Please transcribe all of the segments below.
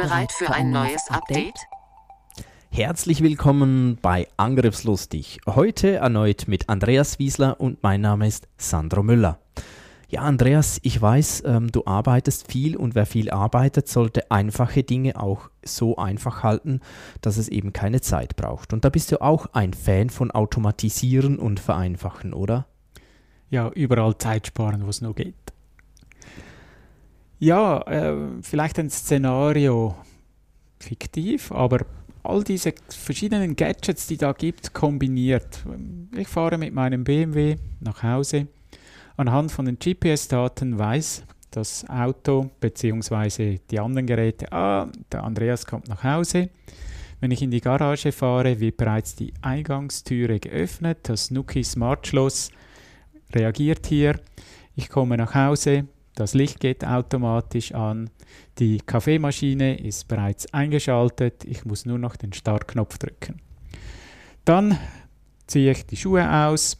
Bereit für ein neues Update? Herzlich willkommen bei Angriffslustig. Heute erneut mit Andreas Wiesler und mein Name ist Sandro Müller. Ja, Andreas, ich weiß, ähm, du arbeitest viel und wer viel arbeitet, sollte einfache Dinge auch so einfach halten, dass es eben keine Zeit braucht. Und da bist du auch ein Fan von Automatisieren und Vereinfachen, oder? Ja, überall Zeit sparen, wo es nur geht. Ja, äh, vielleicht ein Szenario fiktiv, aber all diese verschiedenen Gadgets, die da gibt, kombiniert. Ich fahre mit meinem BMW nach Hause. Anhand von den GPS-Daten weiß das Auto bzw. die anderen Geräte, ah, der Andreas kommt nach Hause. Wenn ich in die Garage fahre, wird bereits die Eingangstüre geöffnet. Das Nuki Smart Schloss reagiert hier. Ich komme nach Hause, das Licht geht automatisch an. Die Kaffeemaschine ist bereits eingeschaltet. Ich muss nur noch den Startknopf drücken. Dann ziehe ich die Schuhe aus,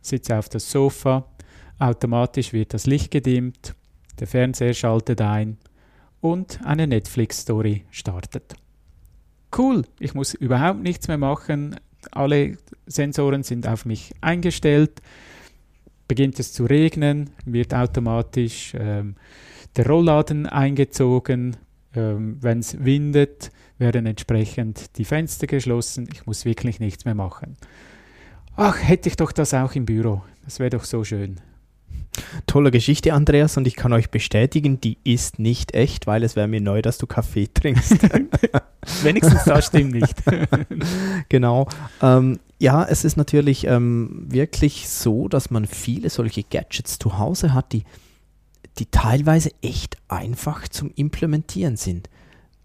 sitze auf das Sofa. Automatisch wird das Licht gedimmt. Der Fernseher schaltet ein und eine Netflix-Story startet. Cool, ich muss überhaupt nichts mehr machen. Alle Sensoren sind auf mich eingestellt beginnt es zu regnen, wird automatisch ähm, der Rollladen eingezogen. Ähm, Wenn es windet, werden entsprechend die Fenster geschlossen. Ich muss wirklich nichts mehr machen. Ach, hätte ich doch das auch im Büro. Das wäre doch so schön. Tolle Geschichte, Andreas, und ich kann euch bestätigen, die ist nicht echt, weil es wäre mir neu, dass du Kaffee trinkst. Wenigstens das stimmt nicht. genau. Ähm, ja, es ist natürlich ähm, wirklich so, dass man viele solche Gadgets zu Hause hat, die, die teilweise echt einfach zum Implementieren sind.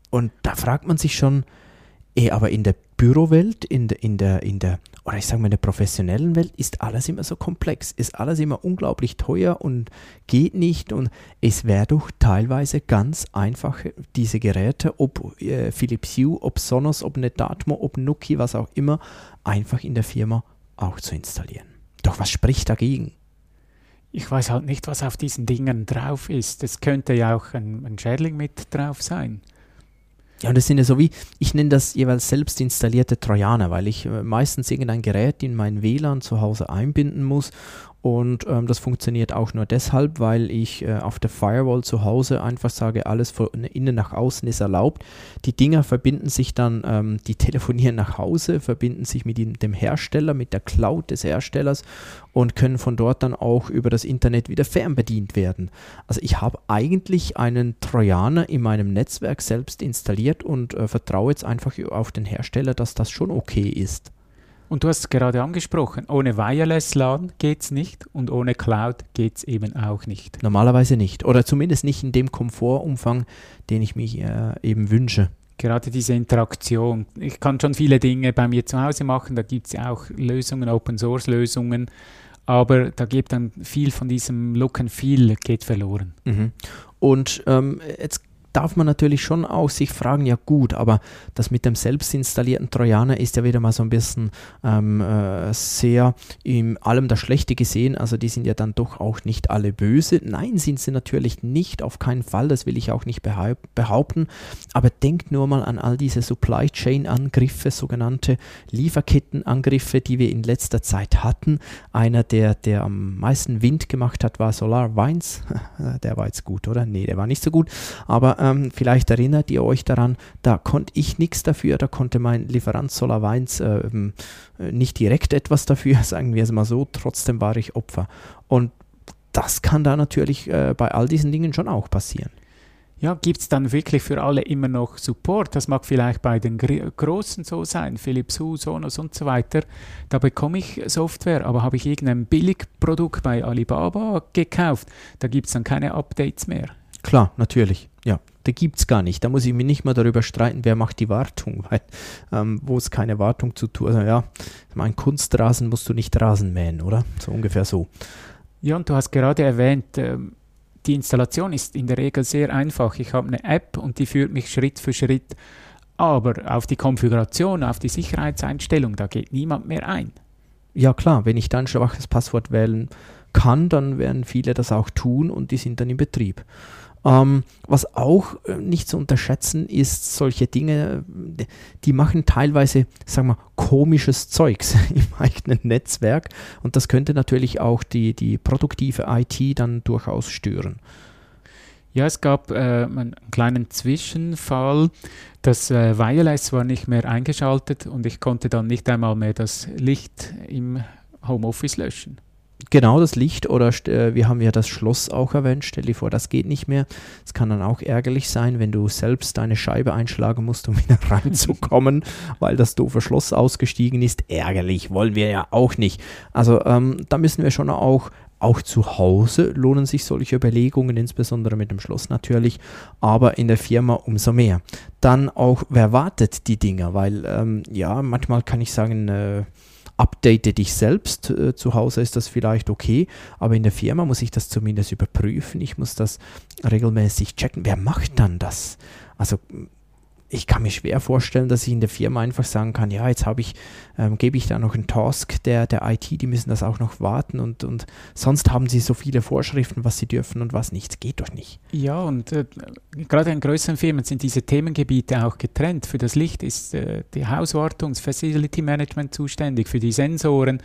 Und da fragt man sich schon, eh, aber in der Bürowelt, in der, in der, in der oder ich sage mal, in der professionellen Welt ist alles immer so komplex, ist alles immer unglaublich teuer und geht nicht. Und es wäre doch teilweise ganz einfach, diese Geräte, ob äh, Philips Hue, ob Sonos, ob Netatmo, ob Nuki, was auch immer, einfach in der Firma auch zu installieren. Doch was spricht dagegen? Ich weiß halt nicht, was auf diesen Dingen drauf ist. Es könnte ja auch ein, ein Schädling mit drauf sein. Ja, und das sind ja so wie, ich nenne das jeweils selbst installierte Trojaner, weil ich äh, meistens irgendein Gerät in mein WLAN zu Hause einbinden muss und ähm, das funktioniert auch nur deshalb, weil ich äh, auf der Firewall zu Hause einfach sage, alles von innen nach außen ist erlaubt. Die Dinger verbinden sich dann, ähm, die telefonieren nach Hause, verbinden sich mit dem Hersteller, mit der Cloud des Herstellers und können von dort dann auch über das Internet wieder fernbedient werden. Also ich habe eigentlich einen Trojaner in meinem Netzwerk selbst installiert und äh, vertraue jetzt einfach auf den Hersteller, dass das schon okay ist. Und du hast es gerade angesprochen, ohne Wireless LAN geht es nicht und ohne Cloud geht es eben auch nicht. Normalerweise nicht. Oder zumindest nicht in dem Komfortumfang, den ich mich äh, eben wünsche. Gerade diese Interaktion. Ich kann schon viele Dinge bei mir zu Hause machen, da gibt es ja auch Lösungen, Open Source Lösungen, aber da geht dann viel von diesem Look and Feel geht verloren. Mhm. Und ähm, jetzt darf man natürlich schon auch sich fragen, ja gut, aber das mit dem selbst installierten Trojaner ist ja wieder mal so ein bisschen ähm, äh, sehr in allem das Schlechte gesehen. Also die sind ja dann doch auch nicht alle böse. Nein, sind sie natürlich nicht, auf keinen Fall, das will ich auch nicht behaupten. Aber denkt nur mal an all diese Supply Chain Angriffe, sogenannte Lieferkettenangriffe, die wir in letzter Zeit hatten. Einer, der, der am meisten Wind gemacht hat, war Solar Vines. der war jetzt gut, oder? Nee, der war nicht so gut. Aber ähm, vielleicht erinnert ihr euch daran, da konnte ich nichts dafür, da konnte mein Lieferant Solar Weins äh, nicht direkt etwas dafür, sagen wir es mal so, trotzdem war ich Opfer. Und das kann da natürlich äh, bei all diesen Dingen schon auch passieren. Ja, gibt es dann wirklich für alle immer noch Support? Das mag vielleicht bei den Großen so sein, Philips Hue, Sonos und so weiter. Da bekomme ich Software, aber habe ich irgendein Billigprodukt bei Alibaba gekauft, da gibt es dann keine Updates mehr. Klar, natürlich. Ja, da gibt es gar nicht. Da muss ich mich nicht mal darüber streiten, wer macht die Wartung, weil ähm, wo es keine Wartung zu tun Also ja, mein Kunstrasen musst du nicht Rasen mähen, oder? So ungefähr so. Ja, und du hast gerade erwähnt, ähm, die Installation ist in der Regel sehr einfach. Ich habe eine App und die führt mich Schritt für Schritt. Aber auf die Konfiguration, auf die Sicherheitseinstellung, da geht niemand mehr ein. Ja klar, wenn ich dann ein schwaches Passwort wählen kann, dann werden viele das auch tun und die sind dann im Betrieb. Ähm, was auch äh, nicht zu unterschätzen ist, solche Dinge, die machen teilweise, sagen wir, komisches Zeugs im eigenen Netzwerk und das könnte natürlich auch die, die produktive IT dann durchaus stören. Ja, es gab äh, einen kleinen Zwischenfall. Das äh, Wireless war nicht mehr eingeschaltet und ich konnte dann nicht einmal mehr das Licht im Homeoffice löschen. Genau, das Licht oder äh, wir haben ja das Schloss auch erwähnt. Stell dir vor, das geht nicht mehr. Es kann dann auch ärgerlich sein, wenn du selbst deine Scheibe einschlagen musst, um wieder reinzukommen, weil das doofe Schloss ausgestiegen ist. Ärgerlich, wollen wir ja auch nicht. Also ähm, da müssen wir schon auch auch zu Hause lohnen sich solche Überlegungen, insbesondere mit dem Schloss natürlich, aber in der Firma umso mehr. Dann auch, wer wartet die Dinger? Weil ähm, ja, manchmal kann ich sagen, äh, update dich selbst. Äh, zu Hause ist das vielleicht okay, aber in der Firma muss ich das zumindest überprüfen. Ich muss das regelmäßig checken. Wer macht dann das? Also ich kann mir schwer vorstellen, dass ich in der Firma einfach sagen kann, ja, jetzt habe ich, ähm, gebe ich da noch einen Task der, der IT, die müssen das auch noch warten und, und sonst haben sie so viele Vorschriften, was sie dürfen und was nicht. Geht doch nicht. Ja, und äh, gerade in größeren Firmen sind diese Themengebiete auch getrennt. Für das Licht ist äh, die Hauswartung, das Facility Management zuständig, für die Sensoren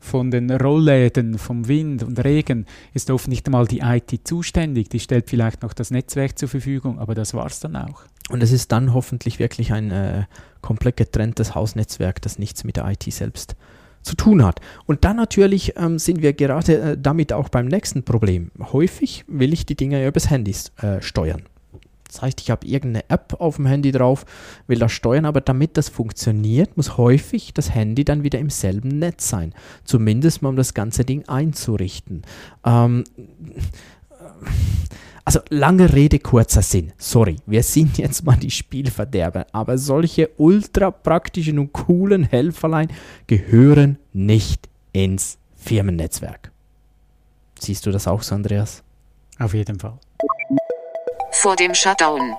von den Rollläden, vom Wind und Regen ist oft nicht einmal die IT zuständig. Die stellt vielleicht noch das Netzwerk zur Verfügung, aber das war es dann auch. Und es ist dann hoffentlich wirklich ein äh, komplett getrenntes Hausnetzwerk, das nichts mit der IT selbst zu tun hat. Und dann natürlich ähm, sind wir gerade äh, damit auch beim nächsten Problem. Häufig will ich die Dinge ja übers Handy äh, steuern. Das heißt, ich habe irgendeine App auf dem Handy drauf, will das steuern, aber damit das funktioniert, muss häufig das Handy dann wieder im selben Netz sein. Zumindest mal um das ganze Ding einzurichten. Ähm, also lange Rede, kurzer Sinn. Sorry, wir sind jetzt mal die Spielverderber, aber solche ultra praktischen und coolen Helferlein gehören nicht ins Firmennetzwerk. Siehst du das auch so, Andreas? Auf jeden Fall. Vor dem Shutdown.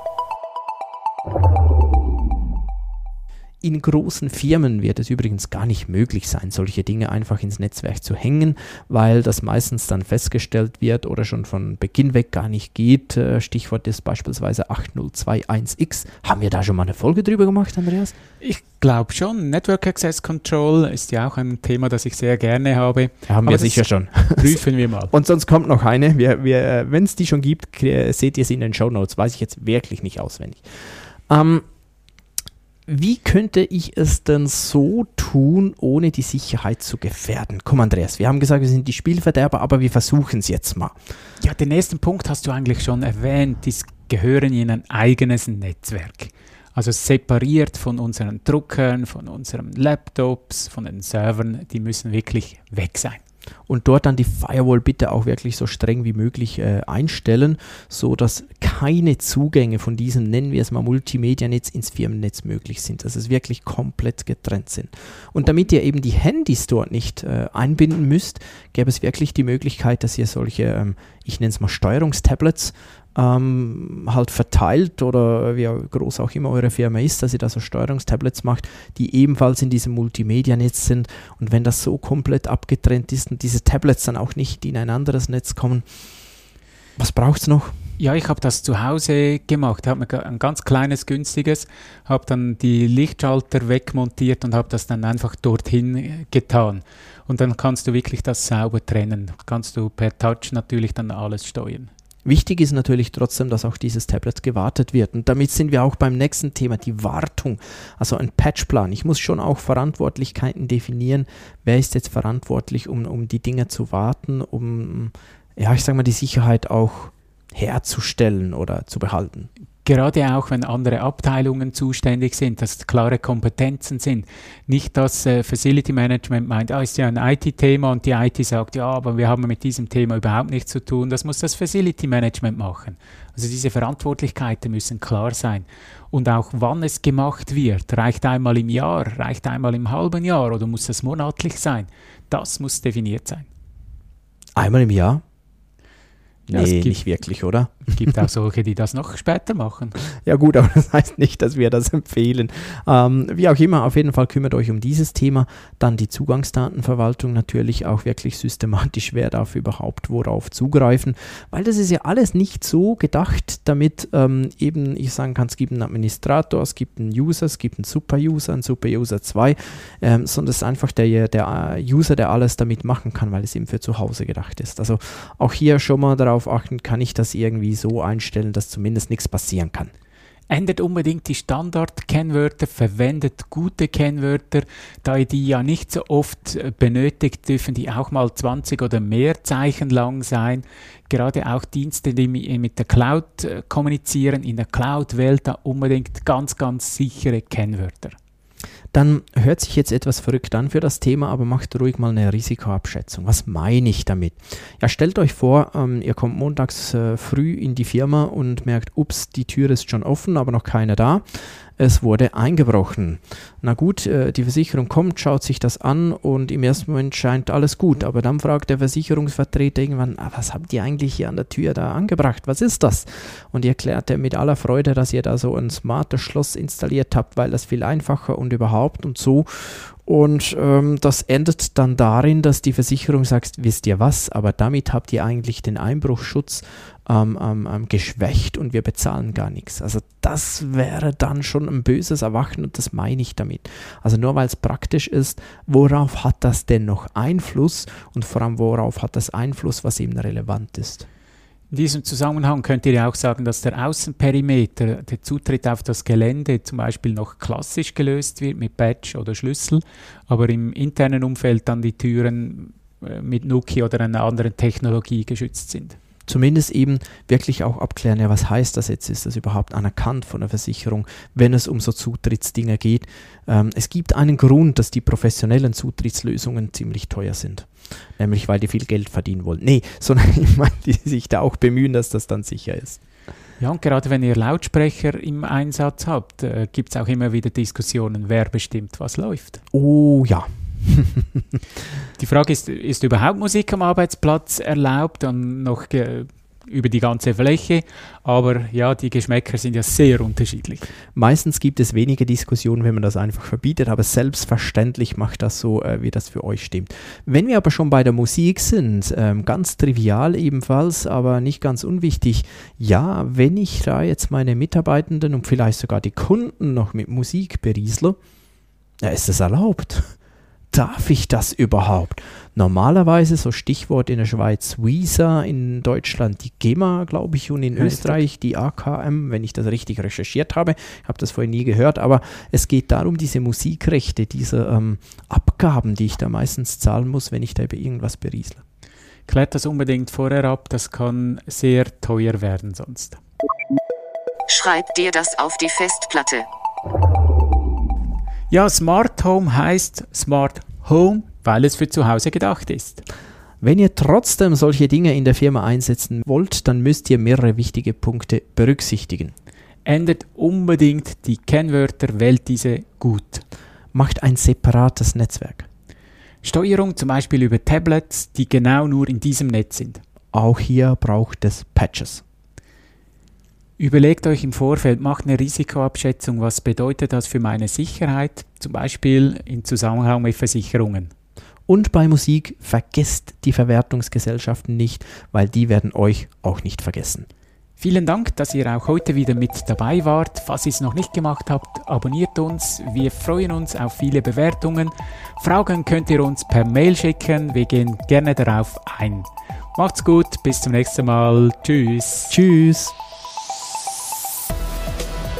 In großen Firmen wird es übrigens gar nicht möglich sein, solche Dinge einfach ins Netzwerk zu hängen, weil das meistens dann festgestellt wird oder schon von Beginn weg gar nicht geht. Äh, Stichwort ist beispielsweise 8021X. Haben wir da schon mal eine Folge drüber gemacht, Andreas? Ich glaube schon. Network Access Control ist ja auch ein Thema, das ich sehr gerne habe. Haben Aber wir sicher schon. Prüfen wir mal. Und sonst kommt noch eine. Wir, wir, Wenn es die schon gibt, seht ihr sie in den Show Notes. Weiß ich jetzt wirklich nicht auswendig. Ähm, wie könnte ich es denn so tun, ohne die Sicherheit zu gefährden? Komm, Andreas, wir haben gesagt, wir sind die Spielverderber, aber wir versuchen es jetzt mal. Ja, den nächsten Punkt hast du eigentlich schon erwähnt. Die gehören in ein eigenes Netzwerk. Also separiert von unseren Druckern, von unseren Laptops, von den Servern. Die müssen wirklich weg sein und dort dann die Firewall bitte auch wirklich so streng wie möglich äh, einstellen, so dass keine Zugänge von diesem, nennen wir es mal Multimedia-Netz ins Firmennetz möglich sind, dass es wirklich komplett getrennt sind. Und damit ihr eben die Handys dort nicht äh, einbinden müsst, gäbe es wirklich die Möglichkeit, dass ihr solche, ähm, ich nenne es mal Steuerungstablets, ähm, halt verteilt oder wie groß auch immer eure Firma ist, dass ihr da so Steuerungstablets macht, die ebenfalls in diesem Multimedia-Netz sind. Und wenn das so komplett abgetrennt ist und diese Tablets dann auch nicht in ein anderes Netz kommen, was braucht es noch? Ja, ich habe das zu Hause gemacht. Habe mir ein ganz kleines, günstiges, habe dann die Lichtschalter wegmontiert und habe das dann einfach dorthin getan. Und dann kannst du wirklich das sauber trennen. Kannst du per Touch natürlich dann alles steuern. Wichtig ist natürlich trotzdem, dass auch dieses Tablet gewartet wird. Und damit sind wir auch beim nächsten Thema, die Wartung. Also ein Patchplan. Ich muss schon auch Verantwortlichkeiten definieren. Wer ist jetzt verantwortlich, um, um die Dinge zu warten, um, ja, ich sage mal, die Sicherheit auch herzustellen oder zu behalten. Gerade auch, wenn andere Abteilungen zuständig sind, dass klare Kompetenzen sind. Nicht, dass äh, Facility Management meint, ah, ist ja ein IT-Thema und die IT sagt, ja, aber wir haben mit diesem Thema überhaupt nichts zu tun. Das muss das Facility Management machen. Also diese Verantwortlichkeiten müssen klar sein. Und auch wann es gemacht wird, reicht einmal im Jahr, reicht einmal im halben Jahr oder muss das monatlich sein? Das muss definiert sein. Einmal im Jahr? Ja, nee, gibt, nicht wirklich, oder? Es gibt auch solche, die das noch später machen. Ja gut, aber das heißt nicht, dass wir das empfehlen. Ähm, wie auch immer, auf jeden Fall kümmert euch um dieses Thema. Dann die Zugangsdatenverwaltung natürlich auch wirklich systematisch, wer darf überhaupt worauf zugreifen. Weil das ist ja alles nicht so gedacht, damit ähm, eben ich sagen kann, es gibt einen Administrator, es gibt einen User, es gibt einen Super-User, einen Super-User 2, ähm, sondern es ist einfach der, der User, der alles damit machen kann, weil es eben für zu Hause gedacht ist. Also auch hier schon mal darauf darauf achten, kann ich das irgendwie so einstellen, dass zumindest nichts passieren kann. Ändert unbedingt die Standard-Kennwörter, verwendet gute Kennwörter, da ihr die ja nicht so oft äh, benötigt, dürfen die auch mal 20 oder mehr Zeichen lang sein. Gerade auch Dienste, die mit der Cloud äh, kommunizieren, in der Cloud-Welt da unbedingt ganz, ganz sichere Kennwörter dann hört sich jetzt etwas verrückt an für das Thema, aber macht ruhig mal eine Risikoabschätzung. Was meine ich damit? Ja, stellt euch vor, ähm, ihr kommt montags äh, früh in die Firma und merkt, ups, die Tür ist schon offen, aber noch keiner da es wurde eingebrochen. Na gut, äh, die Versicherung kommt, schaut sich das an und im ersten Moment scheint alles gut, aber dann fragt der Versicherungsvertreter irgendwann, ah, was habt ihr eigentlich hier an der Tür da angebracht? Was ist das? Und ihr erklärt er mit aller Freude, dass ihr da so ein smartes Schloss installiert habt, weil das viel einfacher und überhaupt und so. Und ähm, das endet dann darin, dass die Versicherung sagt, wisst ihr was, aber damit habt ihr eigentlich den Einbruchschutz ähm, ähm, geschwächt und wir bezahlen gar nichts. Also das wäre dann schon ein böses Erwachen und das meine ich damit. Also nur weil es praktisch ist, worauf hat das denn noch Einfluss und vor allem worauf hat das Einfluss, was eben relevant ist? In diesem Zusammenhang könnt ihr auch sagen, dass der Außenperimeter, der Zutritt auf das Gelände zum Beispiel noch klassisch gelöst wird mit Badge oder Schlüssel, aber im internen Umfeld dann die Türen äh, mit Nuki oder einer anderen Technologie geschützt sind zumindest eben wirklich auch abklären, ja, was heißt das jetzt? Ist das überhaupt anerkannt von der Versicherung, wenn es um so Zutrittsdinge geht? Ähm, es gibt einen Grund, dass die professionellen Zutrittslösungen ziemlich teuer sind. Nämlich, weil die viel Geld verdienen wollen. Nee, sondern ich meine, die sich da auch bemühen, dass das dann sicher ist. Ja, und gerade wenn ihr Lautsprecher im Einsatz habt, äh, gibt es auch immer wieder Diskussionen, wer bestimmt, was läuft. Oh ja, die Frage ist, ist überhaupt Musik am Arbeitsplatz erlaubt und noch über die ganze Fläche, aber ja, die Geschmäcker sind ja sehr unterschiedlich. Meistens gibt es wenige Diskussionen, wenn man das einfach verbietet, aber selbstverständlich macht das so, äh, wie das für euch stimmt. Wenn wir aber schon bei der Musik sind, ähm, ganz trivial ebenfalls, aber nicht ganz unwichtig, ja, wenn ich da jetzt meine Mitarbeitenden und vielleicht sogar die Kunden noch mit Musik beriesle, ja, ist das erlaubt darf ich das überhaupt? Normalerweise, so Stichwort in der Schweiz Visa, in Deutschland die GEMA, glaube ich, und in richtig. Österreich die AKM, wenn ich das richtig recherchiert habe. Ich habe das vorher nie gehört, aber es geht darum, diese Musikrechte, diese ähm, Abgaben, die ich da meistens zahlen muss, wenn ich da über irgendwas beriesle. Klärt das unbedingt vorher ab, das kann sehr teuer werden sonst. Schreib dir das auf die Festplatte. Ja, Smart Home heißt Smart Home, weil es für zu Hause gedacht ist. Wenn ihr trotzdem solche Dinge in der Firma einsetzen wollt, dann müsst ihr mehrere wichtige Punkte berücksichtigen. Ändert unbedingt die Kennwörter, wählt diese gut. Macht ein separates Netzwerk. Steuerung zum Beispiel über Tablets, die genau nur in diesem Netz sind. Auch hier braucht es Patches. Überlegt euch im Vorfeld, macht eine Risikoabschätzung, was bedeutet das für meine Sicherheit, zum Beispiel in Zusammenhang mit Versicherungen. Und bei Musik vergesst die Verwertungsgesellschaften nicht, weil die werden euch auch nicht vergessen. Vielen Dank, dass ihr auch heute wieder mit dabei wart. Falls ihr es noch nicht gemacht habt, abonniert uns. Wir freuen uns auf viele Bewertungen. Fragen könnt ihr uns per Mail schicken. Wir gehen gerne darauf ein. Macht's gut, bis zum nächsten Mal. Tschüss. Tschüss.